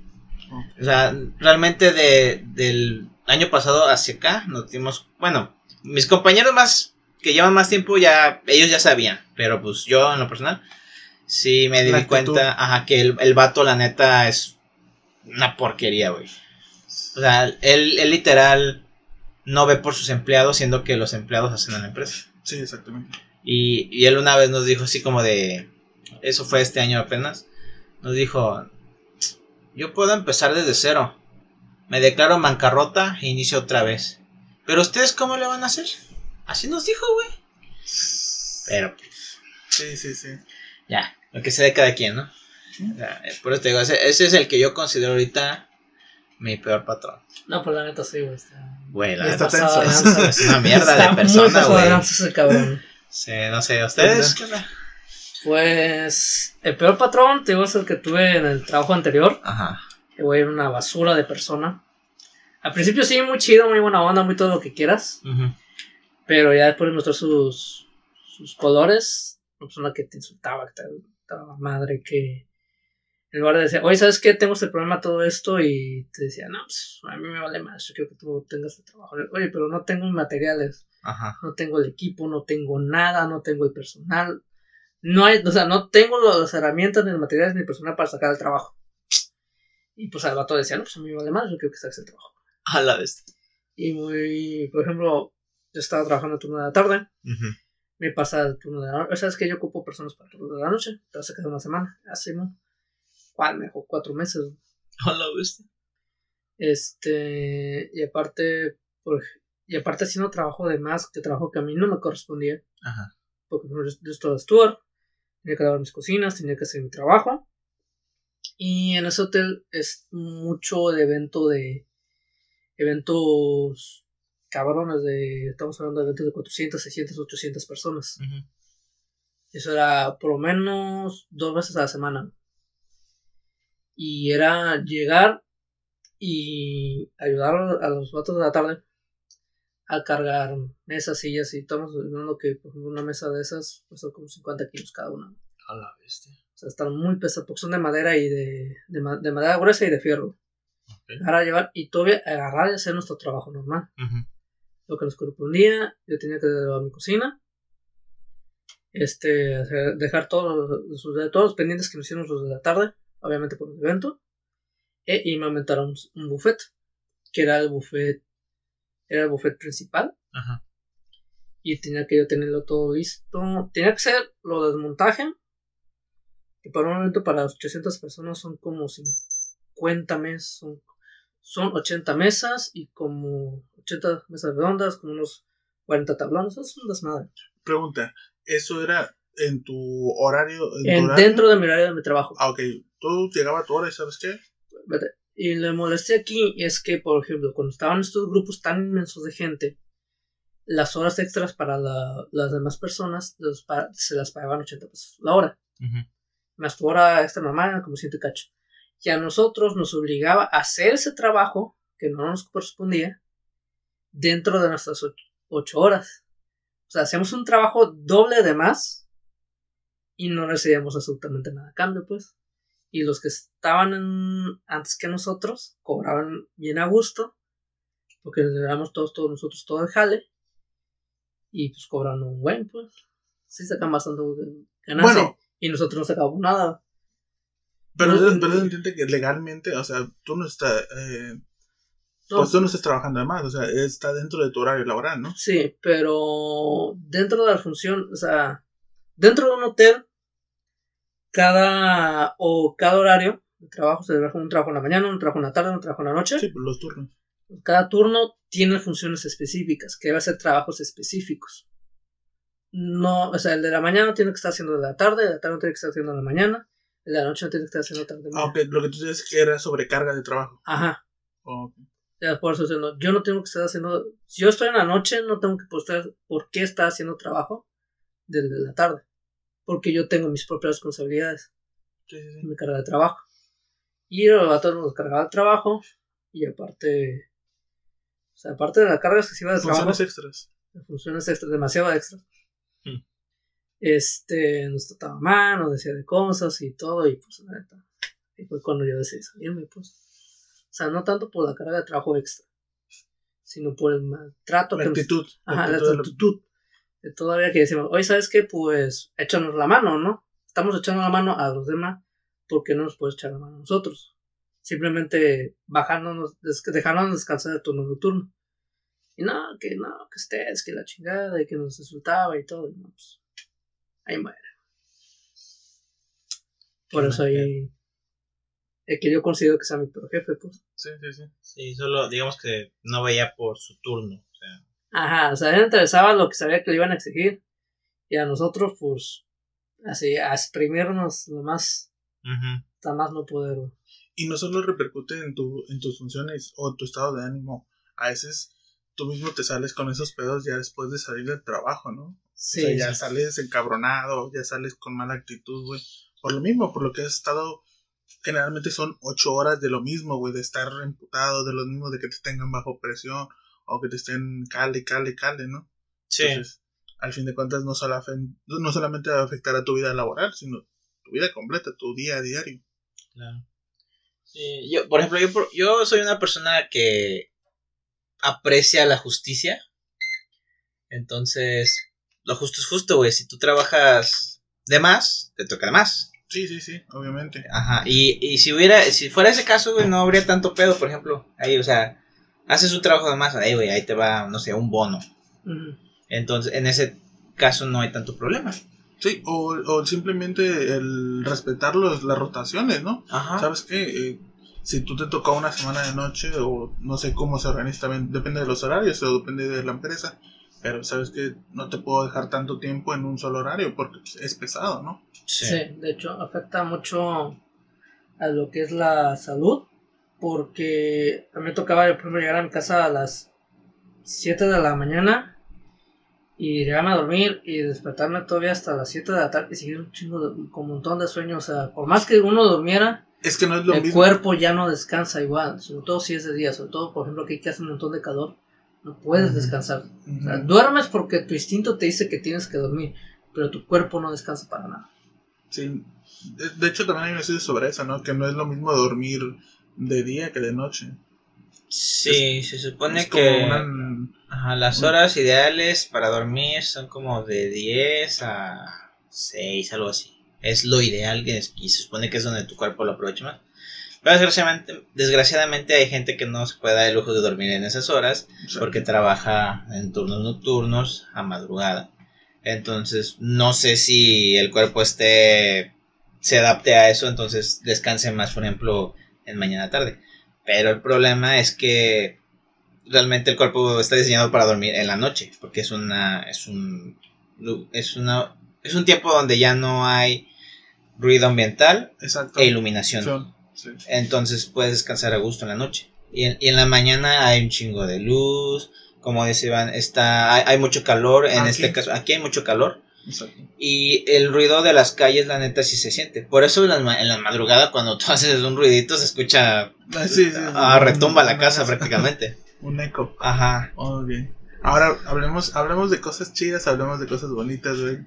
O sea, realmente de, del año pasado hacia acá nos dimos, bueno, mis compañeros más que llevan más tiempo ya, ellos ya sabían, pero pues yo en lo personal sí me di cuenta, ajá, que el, el vato la neta es una porquería, güey. O sea, él, él literal no ve por sus empleados, siendo que los empleados hacen a la empresa. Sí, exactamente. Y, y él una vez nos dijo así como de, eso fue este año apenas, nos dijo, yo puedo empezar desde cero, me declaro bancarrota e inicio otra vez. Pero ustedes cómo le van a hacer? Así nos dijo, güey. Pero pues, Sí, sí, sí. ya, lo que sea de cada quien, ¿no? O sea, por eso te digo, ese, ese es el que yo considero ahorita mi peor patrón. No, pues la neta sí, güey. Está, Güey, la Está neta, tenso. pasado de lanza. es una mierda Está de muy persona, de güey. ese cabrón. Sí, no sé, ¿ustedes? Pues el peor patrón, te digo, es el que tuve en el trabajo anterior. Ajá. Que güey era una basura de persona. Al principio sí, muy chido, muy buena onda, muy todo lo que quieras. Pero ya después de mostrar sus, sus colores, una persona que te insultaba, que te daba madre, que en lugar de decir, oye, ¿sabes qué? Tengo este problema, todo esto, y te decía, no, pues a mí me vale más, yo quiero que tú tengas el trabajo. Oye, pero no tengo materiales, Ajá. no tengo el equipo, no tengo nada, no tengo el personal. No hay, o sea, no tengo las herramientas, ni los materiales, ni el personal para sacar el trabajo. Y pues al vato decía, no, pues a mí me vale más, yo quiero que saques el trabajo. A la vez. Y muy, por ejemplo, yo estaba trabajando el turno de la tarde, Ujú. me pasa el turno de la noche. ¿Sabes que yo ocupo personas para el turno de la noche? Te vas a quedar una semana. Así, ¿no? ¿Cuál? Me dejó cuatro meses. A la vez. Este, y aparte, por, y aparte haciendo trabajo de más, que trabajo que a mí no me correspondía, Ajá. porque por ejemplo, yo estaba steward, tenía que lavar mis cocinas, tenía que hacer mi trabajo. Y en ese hotel es mucho de evento de eventos cabrones de, estamos hablando de eventos de 400, 600, 800 personas. Ujú. Eso era por lo menos dos veces a la semana. Y era llegar y ayudar a los vatos de la tarde a cargar mesas, sillas y estamos hablando que por ejemplo una mesa de esas son como 50 kilos cada una. A la bestia. O sea, están muy pesadas porque son de madera y de, de, ma- de madera gruesa y de fierro. Ok. Para llevar y todavía agarrar y hacer nuestro trabajo normal. Lo que nos correspondía, yo tenía que llevar mi cocina. Este, dejar todos todos los pendientes que nos hicieron los de la tarde, obviamente por el evento. E y me aumentaron un, un buffet, que era el buffet, era el buffet principal. Ajá. Y tenía que yo tenerlo todo listo. Tenía que hacer lo del montaje. Que para un evento para 800 personas son como 50 mesas. Son, son 80 mesas y como 80 mesas redondas, como unos 40 tablones. Es un desmadre. Pregunta, ¿eso era en tu horario? En tu En- horario? dentro de mi horario de mi trabajo. Ah, ok. Tú llegaba a tu hora y ¿sabes qué? Vete. Y le molesté aquí es que, por ejemplo, cuando estaban estos grupos tan inmensos de gente, las horas extras para la- las demás personas los se las pagaban 80 pesos la hora. Ujú. Más tu hora extra normal como ciento y cacho. Y a nosotros nos obligaba a hacer ese trabajo que no nos correspondía dentro de nuestras ocho, ocho horas. O sea, hacíamos un trabajo doble de más y no recibíamos absolutamente nada a cambio, pues. Y los que estaban en- antes que nosotros cobraban bien a gusto, porque les dábamos todos, todos nosotros todo el jale, y pues cobraban un buen, pues. Sí sacan bastante ganancia. Bueno. y nosotros no sacamos nada. Pero, No, pero no. entiende que legalmente, o sea, tú no estás, eh, No, pues tú no estás trabajando además, o sea, está dentro de tu horario laboral, ¿no? Sí, pero dentro de la función, o sea, dentro de un hotel, cada o cada horario de trabajo se trabaja un trabajo en la mañana, un trabajo en la tarde, un trabajo en la noche. Sí, pues los turnos. Cada turno tiene funciones específicas, que debe hacer trabajos específicos. No, o sea, el de la mañana tiene que estar haciendo de la tarde, el de la tarde no tiene que estar haciendo de la mañana, el de la noche no tiene que estar haciendo tarde. Ah, ok, lo que tú dices que era sobrecarga de trabajo. Ajá. Ok. Ya, por eso no, yo no tengo que estar haciendo. Si yo estoy en la noche, no tengo que postar por qué estar haciendo trabajo desde la tarde. Porque yo tengo mis propias responsabilidades, Sí, sí, sí. mi carga de trabajo. Y el vato nos cargaba el trabajo. Y aparte. O sea, aparte de la carga excesiva de trabajo. Funciones extras. funciones extras, demasiado extras. Hmm. Este, nos trataba mal, nos decía de cosas y todo, y pues la neta, y fue cuando yo decidí salirme, pues. O sea, no tanto por la carga de trabajo extra, sino por el maltrato. La que nos- actitud. la Ajá, la actitud de la- actitud. Todavía que decimos, oye, ¿sabes qué? Pues échanos la mano, ¿no? Estamos echando la mano a los demás porque no nos puedes echar la mano a nosotros. Simplemente bajándonos, des- dejándonos descansar el turno nocturno. Y no, que no, que estés, que la chingada, y que nos insultaba y todo. Y no, pues, ahí muere. Por eso ahí. El que yo considero que sea mi peor jefe, pues. Sí, sí, sí. Sí, solo digamos que no veía por su turno. O sea, Ajá, o sea, a él le interesaba lo que sabía que le iban a exigir. Y a nosotros, pues, así, a exprimirnos lo más, hasta más no poder. Y no solo repercute en, tu, en tus funciones o tu estado de ánimo. A veces tú mismo te sales con esos pedos ya después de salir del trabajo, ¿no? Sí, o sea, ya sí. sales encabronado, ya sales con mala actitud, güey. Por lo mismo, por lo que has estado. Generalmente son ocho horas de lo mismo, güey, de estar emputado, de lo mismo, de que te tengan bajo presión o que te estén cale, cale, cale, ¿no? Sí, Entonces, al fin de cuentas, no, solo no solamente va a afectar a tu vida laboral, sino tu vida completa, tu día a diario. claro. Sí, yo, por ejemplo, yo, yo soy una persona que aprecia la justicia. Entonces, lo justo es justo, güey. Si tú trabajas de más, te toca de más. Sí, sí, sí, obviamente. Ajá, y, y si hubiera, si fuera ese caso, güey, no habría tanto pedo, por ejemplo. Ahí, o sea, haces un trabajo de más, ahí, güey, ahí te va, no sé, un bono. Entonces, en ese caso no hay tanto problema. Sí, o, o simplemente el respetar los, las rotaciones, ¿no? Ajá. ¿Sabes qué? Eh, si tú te tocó una semana de noche o no sé cómo se organiza también, depende de los horarios o depende de la empresa. Pero sabes que no te puedo dejar tanto tiempo en un solo horario porque es pesado, ¿no? Sí. Sí, de hecho, afecta mucho a lo que es la salud. Porque a mí me tocaba por ejemplo, llegar a mi casa a las 7 de la mañana y llegarme a dormir y despertarme todavía hasta las 7 de la tarde y seguir un chingo de, con un montón de sueño. O sea, por más que uno durmiera, Es que no es lo el mismo. cuerpo ya no descansa igual. Sobre todo si es de día, sobre todo, por ejemplo, aquí que hace un montón de calor, no puedes descansar. O sea, duermes porque tu instinto te dice que tienes que dormir, pero tu cuerpo no descansa para nada. Sí. De, de hecho, también hay un estudio sobre eso, ¿no? Que no es lo mismo dormir de día que de noche. Sí, se supone que una- ajá, las horas ideales para dormir son como de 10 a 6, algo así. Es lo ideal que es- y se supone que es donde tu cuerpo lo aprovecha más. Pero desgraciadamente, desgraciadamente hay gente que no se puede dar el lujo de dormir en esas horas porque trabaja en turnos nocturnos a madrugada. Entonces, no sé si el cuerpo esté se adapte a eso, entonces descanse más, por ejemplo, en mañana tarde. Pero el problema es que realmente el cuerpo está diseñado para dormir en la noche, porque es una es un es una es un tiempo donde ya no hay ruido ambiental Exacto. e iluminación. Sí. Entonces puedes descansar a gusto en la noche. Y en, y en la mañana hay un chingo de luz. Como dice Iván, está, hay, hay mucho calor. En Aquí. este caso, aquí hay mucho calor. Exacto. Y el ruido de las calles, la neta, sí se siente. Por eso en la, ma- en la madrugada, cuando tú haces un ruidito, se escucha. Ah, sí, sí, sí. ah, retumba la Una- casa prácticamente. Un eco. Ajá. Ok. Ahora hablemos, hablemos de cosas chidas, hablemos de cosas bonitas, güey.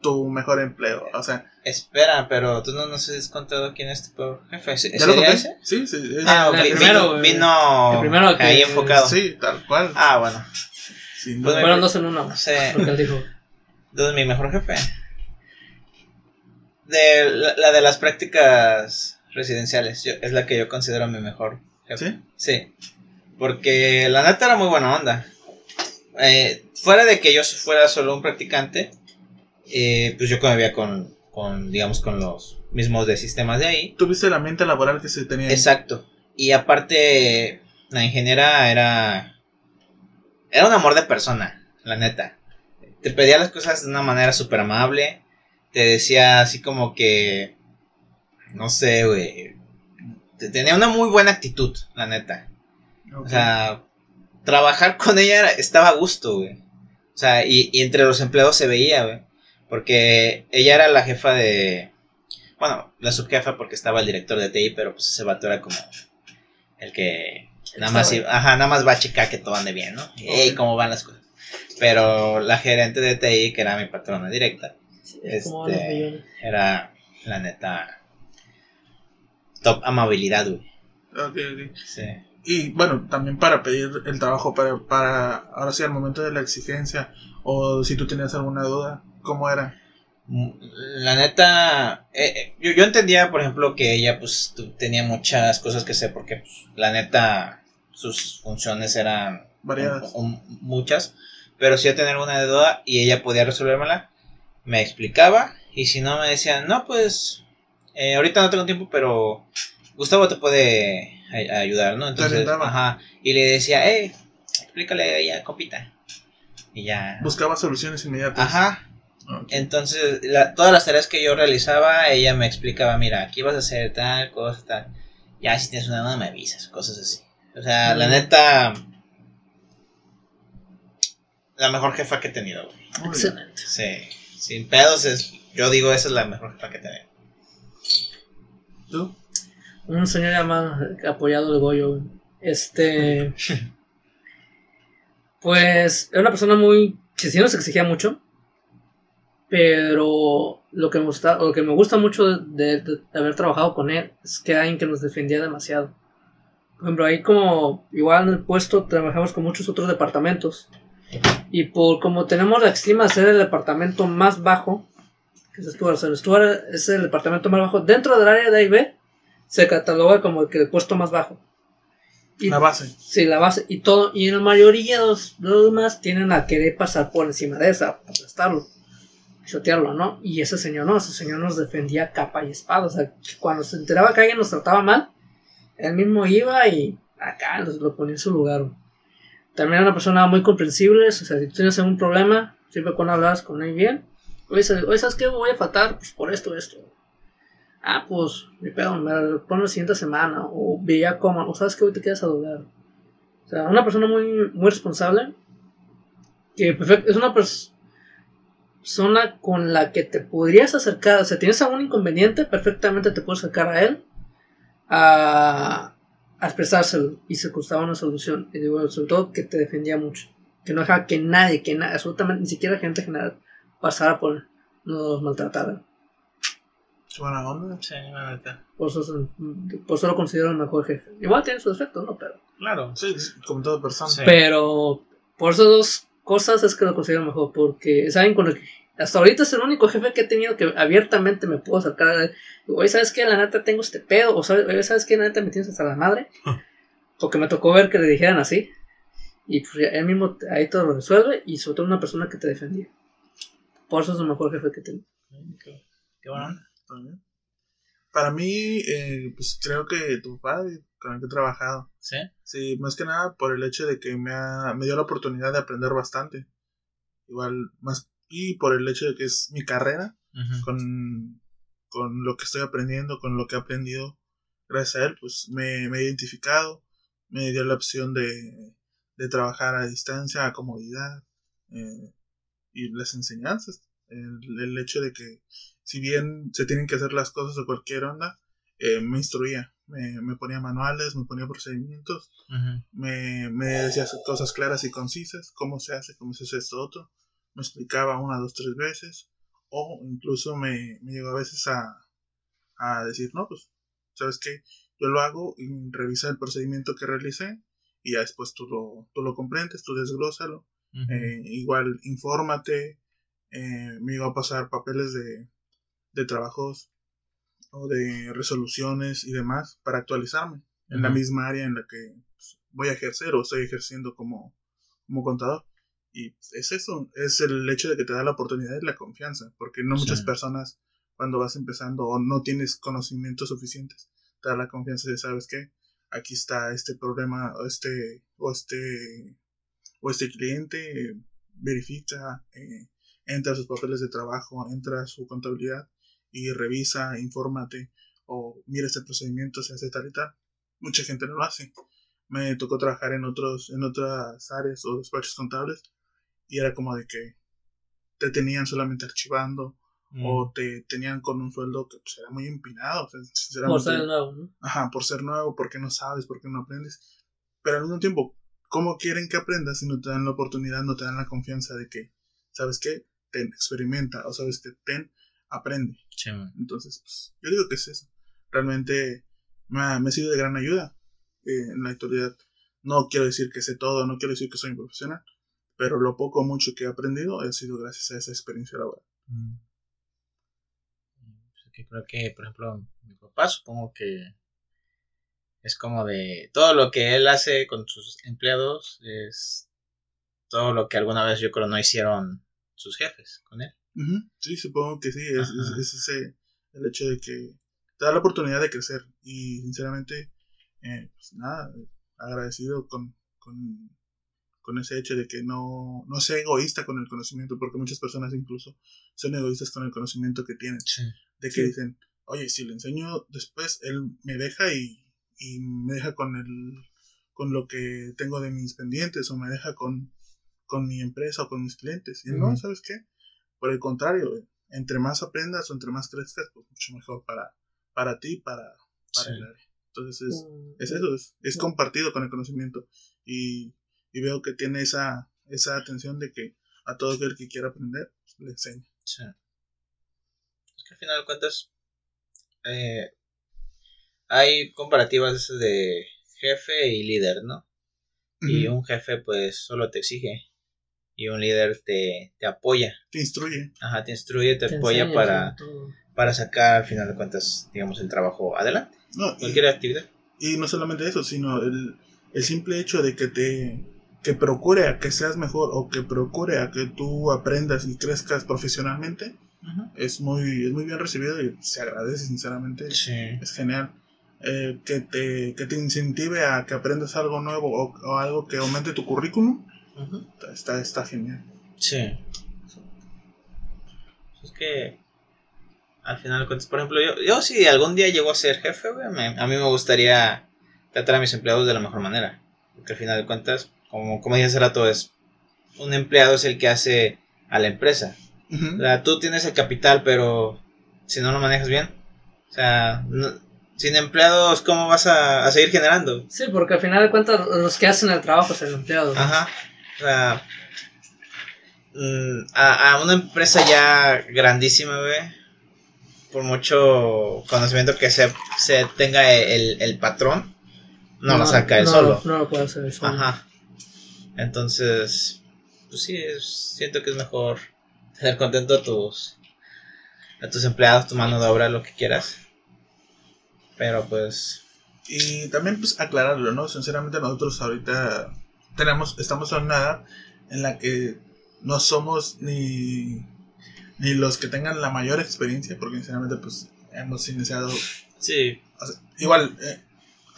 Tu mejor empleo. O sea, Espera, pero tú no nos has contado quién es tu peor jefe. ¿Se- ¿ya lo sería conté? ese? Sí, sí. es- Ah, el primero, vino, El primero que- ahí enfocado. Sí, tal cual. Ah, bueno. Sin Pues. Fueron dos en uno, No sé. porque él dijo. Entonces, mi mejor jefe. De la, la de las prácticas residenciales. yo- es la que yo considero mi mejor jefe. ¿Sí? Sí. Porque la neta era muy buena onda. Eh, fuera de que yo fuera solo un practicante, eh, pues yo convivía con, con, digamos, con los mismos de sistemas de ahí. Tuviste el ambiente laboral que se tenía. ahí. Exacto. Y aparte, la ingeniera era. Era un amor de persona, la neta. Te pedía las cosas de una manera súper amable. Te decía así como que. No sé, güey. te- Tenía una muy buena actitud, la neta. O sea, trabajar con ella estaba a gusto, güey. O sea, y, y entre los empleados se veía, güey. Porque ella era la jefa de. Bueno, la subjefa porque estaba el director de TI, pero pues ese vato era como el que nada más, iba- ajá, nada más va a checar que todo ande bien, ¿no? Ey, cómo van las cosas. Pero la gerente de TI, que era mi patrona directa, Este- era la neta top amabilidad, güey. Ok, ok. Sí. Y bueno, también para pedir el trabajo, para, para ahora sí, al momento de la exigencia, o si tú tenías alguna duda, ¿cómo era? Mm, La neta, eh, eh, yo, yo entendía, por ejemplo, que ella pues tu- tenía muchas cosas que hacer porque pues, la neta sus funciones eran Variadas. un- un- muchas, pero si yo tenía alguna duda y ella podía resolvérmela, me explicaba y si no me decía, no, pues eh, ahorita no tengo tiempo, pero Gustavo te puede ay- ayudar, ¿no? Entonces, ajá, y le decía, eh, explícale a ella, compita. Y ya. Buscaba soluciones inmediatas. Ajá, entonces, la- todas las tareas que yo realizaba, ella me explicaba, mira, aquí vas a hacer tal cosa, tal. Ya si tienes una duda me avisas, cosas así. O sea, la neta, la mejor jefa que he tenido, güey. Excelente. Sí, sin pedos es, yo digo, esa es la mejor jefa que he tenido. ¿Tú? Un señor llamado apoyado de Goyo. Este. Pues era una persona muy. Que sí nos exigía mucho. Pero lo que me gusta, lo que me gusta mucho de, de- de haber trabajado con él es que alguien que nos defendía demasiado. Por ejemplo, ahí como igual en el puesto trabajamos con muchos otros departamentos. Y por como tenemos la estima de ser el departamento más bajo, que es Stuart, el Stuart es el departamento más bajo dentro del área de A y B, se cataloga como el que el puesto más bajo. Y, La base. Sí, la base y todo, y en la mayoría de los, de los demás tienen a querer pasar por encima de esa, aplastarlo, chotearlo, ¿no? Y ese señor no, ese señor nos defendía capa y espada, o sea, cuando se enteraba que alguien nos trataba mal, él mismo iba y acá nos lo ponía en su lugar. También era una persona muy comprensible, o sea, si tú tienes algún problema, siempre cuando hablas con él bien, oye, sa- oye, ¿sabes qué? Voy a faltar pues, por esto, esto. Ah, pues, mi pedo, me lo pongo la siguiente semana, o veía cómo, o sabes que hoy te quedas a doblar. O sea, una persona muy, muy responsable. Que perfect- es una pers- persona con la que te podrías acercar. O sea, tienes algún inconveniente, perfectamente te puedes acercar a él a, a expresárselo y se buscaba una solución. Y digo, sobre todo que te defendía mucho. Que no dejaba que nadie, que na- absolutamente ni siquiera gente general pasara por él, no los maltratara. Buena onda. Sí, la neta. Por eso, es- por eso lo considero el mejor jefe. Igual tiene sus defectos, ¿no? Pero. Claro. Sí, como toda persona. Sí. Pero por esas dos cosas es que lo considero mejor. Porque saben con el que hasta ahorita es el único jefe que he tenido que abiertamente me puedo acercar a él. Oye, ¿sabes qué? La neta tengo este pedo. O ¿sabes, oye, ¿sabes qué? La neta me tienes hasta la madre. Porque me tocó ver que le dijeran así. Y pues ya él mismo ahí todo lo resuelve. Y sobre todo una persona que te defendía. Por eso es el mejor jefe que tengo. Qué, qué buena onda. Está bien. Para mí, eh, pues creo que tu padre, con el que he trabajado, Sí. sí, más que nada por el hecho de que me, ha, me dio la oportunidad de aprender bastante. Igual, más, y por el hecho de que es mi carrera, con, con lo que estoy aprendiendo, con lo que he aprendido gracias a él, pues me, me he identificado, me dio la opción de, de trabajar a distancia, a comodidad, eh, y las enseñanzas, el, el hecho de que si bien se tienen que hacer las cosas de cualquier onda, eh, me instruía, me, me ponía manuales, me ponía procedimientos, me, me decía cosas claras y concisas, cómo se hace, cómo se hace esto otro, me explicaba una, dos, tres veces, o incluso me, me llegó a veces a, a decir, no, pues, ¿sabes qué? Yo lo hago y revisa el procedimiento que realicé y ya después tú lo, tú lo comprendes, tú desglósalo, eh, igual infórmate, eh, me iba a pasar papeles de, de trabajos o de resoluciones y demás para actualizarme en la misma área en la que pues, voy a ejercer o estoy ejerciendo como, como contador. Y es eso, es el hecho de que te da la oportunidad y la confianza, porque no muchas personas cuando vas empezando o no tienes conocimientos suficientes, te da la confianza de, ¿sabes qué? Aquí está este problema o este, o este, o este cliente, verifica, eh, entra a sus papeles de trabajo, entra a su contabilidad y revisa, infórmate o mira este procedimiento, se hace tal y tal. Mucha gente no lo hace. Me tocó trabajar en otros, en otras áreas o despachos contables y era como de que te tenían solamente archivando Mm. o te tenían con un sueldo que pues, era muy empinado. o sea, Por ser nuevo, ¿no? Ajá, por ser nuevo, porque no sabes, porque no aprendes. Pero al mismo tiempo, ¿cómo quieren que aprendas si no te dan la oportunidad, no te dan la confianza de que, ¿sabes qué? Ten, experimenta, o sabes que ten, aprende. Sí, man. Entonces, pues, yo digo que es eso. Realmente me ha, me ha sido de gran ayuda. eh, en la actualidad. No quiero decir que sé todo, no quiero decir que soy un profesional, pero lo poco o mucho que he aprendido ha sido gracias a esa experiencia laboral. Mm. Creo que, por ejemplo, mi papá supongo que es como de todo lo que él hace con sus empleados es todo lo que alguna vez yo creo no hicieron sus jefes con él. Ujú, Sí, supongo que sí, es, es- es ese el hecho de que te da la oportunidad de crecer y sinceramente, eh, pues nada, agradecido con, con, con ese hecho de que no, no sea egoísta con el conocimiento, porque muchas personas incluso son egoístas con el conocimiento que tienen, Sí. de que Sí. dicen, oye, si le enseño después, él me deja y, y me deja con el con lo que tengo de mis pendientes o me deja con, con mi empresa o con mis clientes. Y no. ¿sabes qué? Por el contrario, entre más aprendas o entre más crezcas, pues mucho mejor para, para ti, para, para Sí. el área. Entonces es, Mm, es eso, es, es compartido con el conocimiento. Y, y veo que tiene esa, esa atención de que a todo aquel que quiera aprender, pues, le enseña. Sí. Es que al final de cuentas eh, hay comparativas de jefe y líder, ¿no? Y un jefe pues solo te exige y un líder te, te apoya, Te instruye. ajá, te instruye, te, te apoya enseña para, para sacar al final de cuentas, digamos, el trabajo adelante, No, y- cualquier actividad. Y no solamente eso, sino el, el simple hecho de que te que procure a que seas mejor o que procure a que tú aprendas y crezcas profesionalmente es muy es muy bien recibido y se agradece sinceramente. Sí, es genial. Eh, que te que te incentive a que aprendas algo nuevo o, o algo que aumente tu currículum está está genial. Sí. Es que al final de cuentas, por ejemplo, yo, yo si algún día llego a ser jefe, me- a mí me gustaría tratar a mis empleados de la mejor manera. Porque al final de cuentas, como, como dije hace rato, es un empleado es el que hace a la empresa. O sea, tú tienes el capital, pero si no lo manejas bien, o sea, no- sin empleados, ¿cómo vas a, a seguir generando? Sí, porque al final de cuentas los que hacen el trabajo es el empleado. Ajá. O sea, mm, a, a una empresa ya grandísima, güey, por mucho conocimiento que se, se tenga el, el patrón, no, lo saca él no, solo. No lo puede hacer él solo. Ajá. Entonces, pues sí, siento que es mejor tener contento a tus a tus empleados, tu mano de obra, lo que quieras. Pero pues, Y también pues aclararlo, ¿no? Sinceramente nosotros ahorita tenemos, estamos en una edad en la que no somos ni, ni los que tengan la mayor experiencia, porque sinceramente pues hemos iniciado, sí, o sea, igual, eh,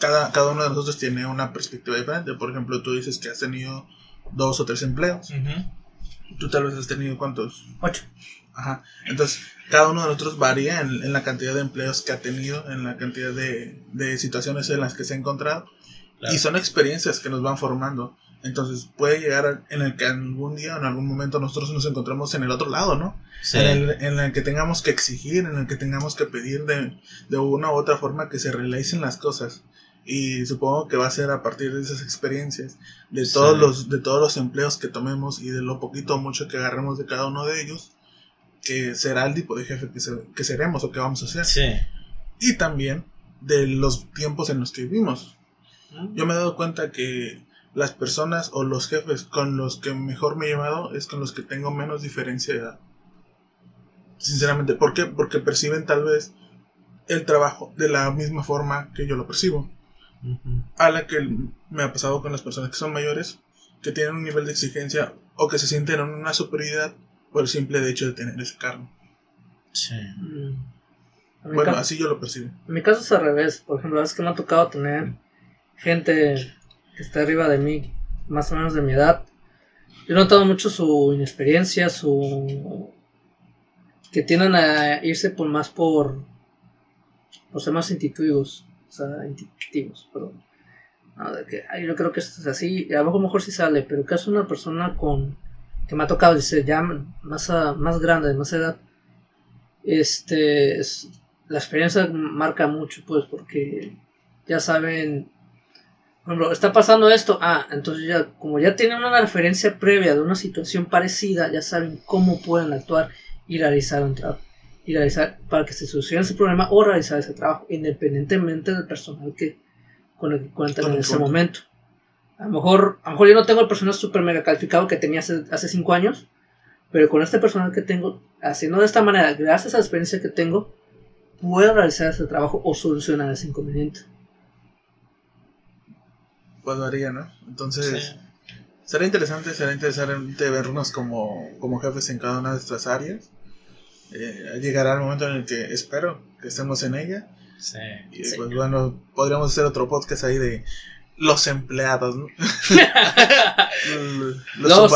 cada, cada uno de nosotros tiene una perspectiva diferente. Por ejemplo, tú dices que has tenido dos o tres empleos. Tú tal vez has tenido cuántos. Ocho. Ajá. Entonces, cada uno de nosotros varía en, en la cantidad de empleos que ha tenido, en la cantidad de, de situaciones en las que se ha encontrado. claro. Y son experiencias que nos van formando. Entonces puede llegar en el que algún día, en algún momento nosotros nos encontremos en el otro lado, ¿no? Sí. En, el, en el que tengamos que exigir, en el que tengamos que pedir de, de una u otra forma que se realicen las cosas. Y supongo que va a ser a partir de esas experiencias, de Sí. todos los, de todos los empleos que tomemos y de lo poquito o mucho que agarremos de cada uno de ellos, que será el tipo de jefe que, se- que seremos o que vamos a ser. Sí. Y también de los tiempos en los que vivimos. Yo me he dado cuenta que las personas o los jefes con los que mejor me he llevado es con los que tengo menos diferencia de edad. Sinceramente, ¿por qué? Porque perciben tal vez el trabajo de la misma forma que yo lo percibo. A la que me ha pasado con las personas que son mayores, que tienen un nivel de exigencia o que se sienten en una superioridad por el simple hecho de tener ese cargo. Sí. Mm. Bueno, así yo lo percibo. en mi caso es al revés. Por ejemplo, es que me ha tocado tener gente que está arriba de mí, más o menos de mi edad. Yo he notado mucho su inexperiencia, su. que tienden a irse por más por. por ser más intuitivos. Sea, que, ay, yo creo que esto es así. A lo mejor sí sale, pero que es una persona con. que me ha tocado, dice, ya más, a- más grande, de más edad. Este. es- la experiencia marca mucho, pues, porque ya saben. Por ejemplo, está pasando esto, ah, entonces ya, como ya tienen una referencia previa de una situación parecida, ya saben cómo pueden actuar y realizar un trabajo. Y realizar para que se solucione ese problema o realizar ese trabajo, independientemente del personal que, con el que cuentan en ese momento. A lo mejor, a lo mejor yo no tengo el personal super mega calificado que tenía hace, hace cinco años, pero con este personal que tengo, haciendo de esta manera, gracias a la experiencia que tengo, puedo realizar ese trabajo o solucionar ese inconveniente. Pues varía, ¿no? Entonces, Sí. será interesante, será interesante vernos como, como jefes en cada una de nuestras áreas. Eh, llegará el momento en el que espero que estemos en ella. Sí. Y Sí. pues bueno, podríamos hacer otro podcast ahí de los empleados, ¿no? los Los-.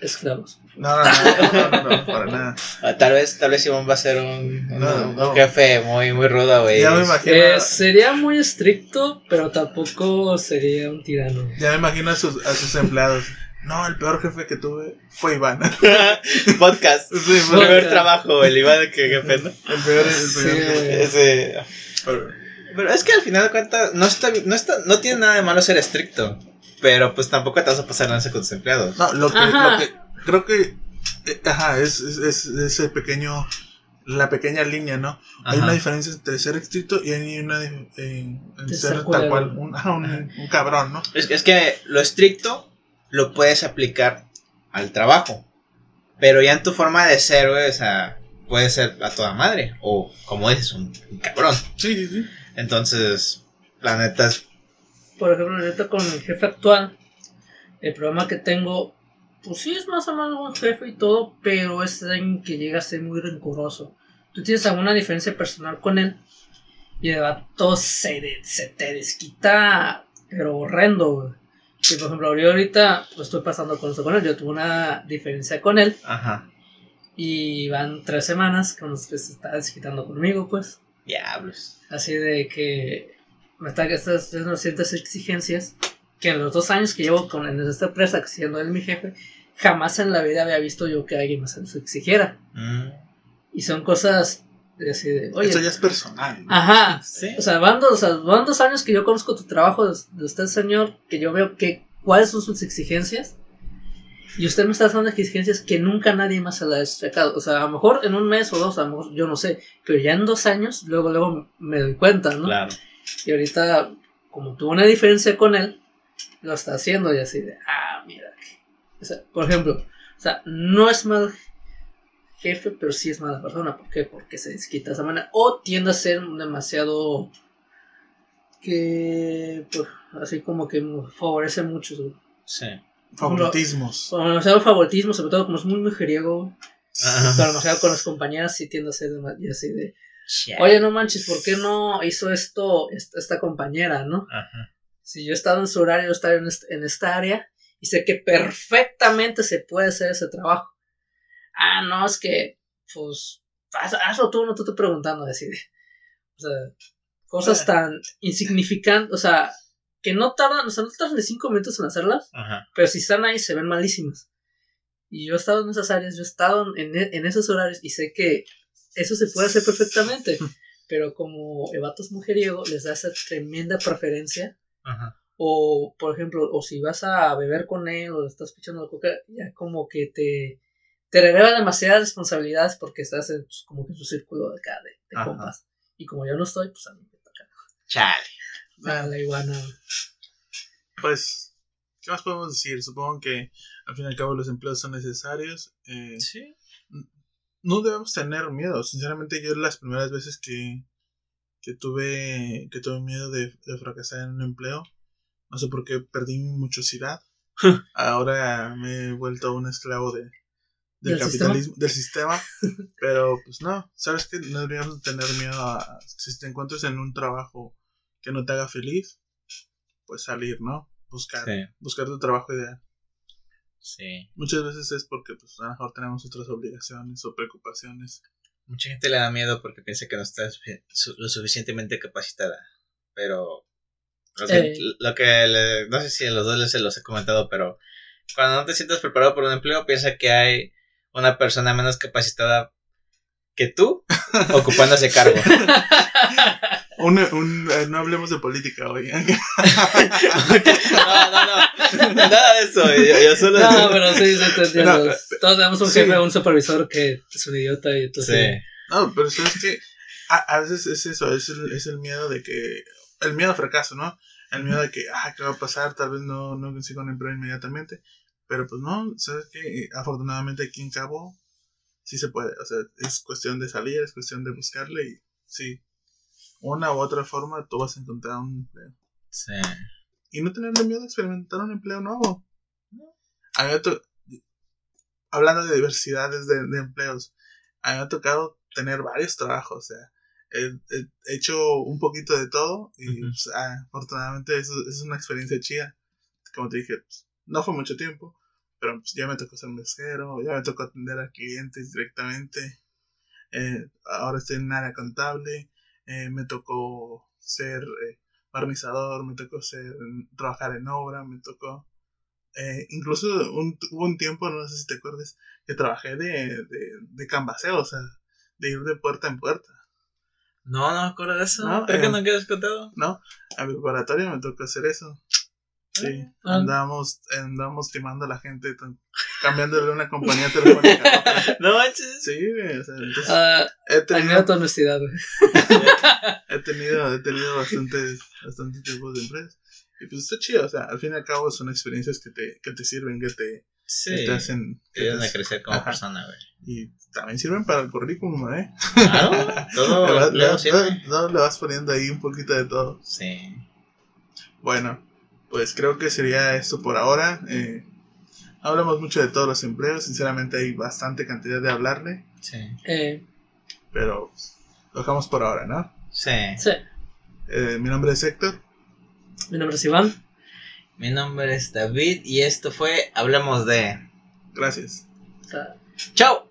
Esclavos. No, no, no, no, no, no, para nada. Ah, Tal vez, tal vez Iván va a ser un, un- No, un no. jefe muy, muy rudo, güey. Ya me imagino, Eh, sería muy estricto, pero tampoco sería un tirano. ya me imagino a sus, a sus empleados. No, el peor jefe que tuve fue Iván. Podcast. Sí, primer Podcast. trabajo, el Iván que jefe, ¿no? el peor, el Sí, peor. Ese. Pero- Pero es que al final de cuentas, no está, no está, no tiene nada de malo ser estricto. Pero pues tampoco te vas a pasar lanza con tus empleados. No, lo que, lo que creo que eh, ajá, es, es, es ese pequeño la pequeña línea, ¿no? Hay una diferencia entre ser estricto y hay una en, ser ser tal cual un, ajá, un, un cabrón, ¿no? Es, es que lo estricto lo puedes aplicar al trabajo. Pero ya en tu forma de ser, güey, o sea, puede ser a toda madre. O como dices, un, un cabrón. Sí, sí, sí. Entonces, la neta es. Por ejemplo, ahorita con mi jefe actual, el problema que tengo, pues sí es más o menos buen jefe y todo, pero es alguien que llega a ser muy rencoroso. Tú tienes alguna diferencia personal con él y el vato se, de- se te desquita, pero horrendo, güey. Y por ejemplo, yo ahorita lo estoy pasando con eso con él. Yo tuve una diferencia con él Ajá. y van tres semanas con los que se está desquitando conmigo, pues. Diablos. Así de que me está haciendo ciertas exigencias que en los dos años que llevo con en esta empresa, siendo él mi jefe, jamás en la vida había visto yo que alguien más se exigiera. Mm, Y son cosas así de, oye, Esto ya es personal. ¿no? ajá. sí. O sea, van dos, o sea, van dos años que yo conozco tu trabajo de, de usted, señor, que yo veo que cuáles son sus exigencias. Y usted me está dando exigencias que nunca nadie más se las ha sacado. O sea, a lo mejor en un mes o dos, a lo mejor yo no sé. Pero ya en dos años, luego, luego me doy cuenta, ¿no? Claro. Y ahorita, como tuvo una diferencia con él, lo está haciendo y así de, ah, mira. O sea, por ejemplo, o sea, no es mal jefe, pero sí es mala persona. ¿Por qué? Porque se desquita de esa manera. O tiende a ser demasiado que, pues, así como que favorece mucho. güey. Sí. Favoritismos. Con demasiado favoritismo, sobre todo como es muy mujeriego. Pero demasiado con las compañeras sí tiende a ser dema- y así de, oye, no manches, ¿por qué no hizo esto esta, esta compañera, no? Ajá. Si yo he estado en su horario, he estado en, est- en esta área y sé que perfectamente se puede hacer ese trabajo. Ah, no, es que, pues, haz- hazlo tú, no te estoy preguntando, decir. O sea, cosas tan insignificantes, o sea, que no tardan, o sea, no tardan de cinco minutos en hacerlas, Ajá. pero si están ahí se ven malísimas. Y yo he estado en esas áreas, yo he estado en, e- en esos horarios y sé que eso se puede hacer perfectamente. Pero como el vato es mujeriego, les da esa tremenda preferencia Ajá. o, por ejemplo, o si vas a beber con él o estás pichando la coca, ya como que te, te revela demasiadas responsabilidades porque estás en, pues, como que en su círculo de acá de, de compas. Y como yo no estoy, pues a mí me toca. Chale. Ah, la iguana. Pues, ¿qué más podemos decir? Supongo que al fin y al cabo los empleos son necesarios. eh, Sí. no debemos tener miedo. Sinceramente, yo las primeras veces que, que tuve que tuve miedo de, de fracasar en un empleo, no sé por qué perdí mi muchosidad. Ahora me he vuelto un esclavo de, del ¿Del capitalismo, del sistema. Pero pues no, sabes que no deberíamos tener miedo a si te encuentras en un trabajo que no te haga feliz, pues salir, ¿no? Buscar, Sí. buscar tu trabajo ideal. Sí. Muchas veces es porque pues a lo mejor tenemos otras obligaciones o preocupaciones. Mucha gente le da miedo porque piensa que no está lo suficientemente capacitada. Pero. Lo que, Eh. lo que le- no sé si a los dos les se los he comentado, pero cuando no te sientas preparado por un empleo, piensa que hay una persona menos capacitada que tú ocupando ese cargo. Un, un, eh, no hablemos de política hoy. no, no, no. Nada de eso. Yo, yo solo. No, pero sí, sí, te entiendo. No, Todos tenemos un sí. jefe o un supervisor que es un idiota y entonces... Sí. No, pero sabes que a, a veces es eso, es el, es el miedo de que. El miedo al fracaso, ¿no? el miedo de que, ah, ¿qué va a pasar? Tal vez no, no consigo un empleo inmediatamente. Pero pues no, sabes que afortunadamente aquí en Cabo sí se puede. O sea, es cuestión de salir, es cuestión de buscarle y sí, una u otra forma tú vas a encontrar un empleo. Sí. Y no tener miedo de experimentar un empleo nuevo. A mí me to- Hablando de diversidades de, de empleos, a mí me ha tocado tener varios trabajos. O sea, he, he- he hecho un poquito de todo y pues, ah, afortunadamente eso, es una experiencia chida. Como te dije, pues, no fue mucho tiempo, pero pues, ya me tocó ser mesero, ya me tocó atender a clientes directamente. Eh, ahora estoy en área contable, eh, me tocó ser eh, barnizador, me tocó ser, trabajar en obra, me tocó... eh, incluso un, hubo un tiempo, no sé si te acuerdas, que trabajé de, de, de cambaseo, o sea, de ir de puerta en puerta. No, no me acuerdo de eso. No, Creo que no quedas contado. ¿no? A mi preparatoria me tocó hacer eso. Sí, andábamos, andábamos timando a la gente, cambiándole una compañía telefónica a otra. No manches. Sí, güey, o sea, entonces Ah, he tenido, tu honestidad, güey. he tenido, he tenido bastantes, bastantes tipos de empresas. Y pues está chido, o sea, al fin y al cabo son experiencias que te, que te sirven, que te, Sí. que te hacen, Te ayudan a crecer como Ajá. persona, güey. y también sirven para el currículum, ¿eh? Claro. Todo le, vas, le sirve. no, le vas poniendo ahí un poquito de todo. Sí. Bueno, pues creo que sería esto por ahora. Eh, hablamos mucho de todos los empleos, sinceramente hay bastante cantidad de hablarle, Sí. Eh, pero lo dejamos por ahora, ¿no? Sí. sí, Eh, mi nombre es Héctor. mi nombre es Iván. Mi nombre es David y esto fue Hablemos de. Gracias. ¡Chao!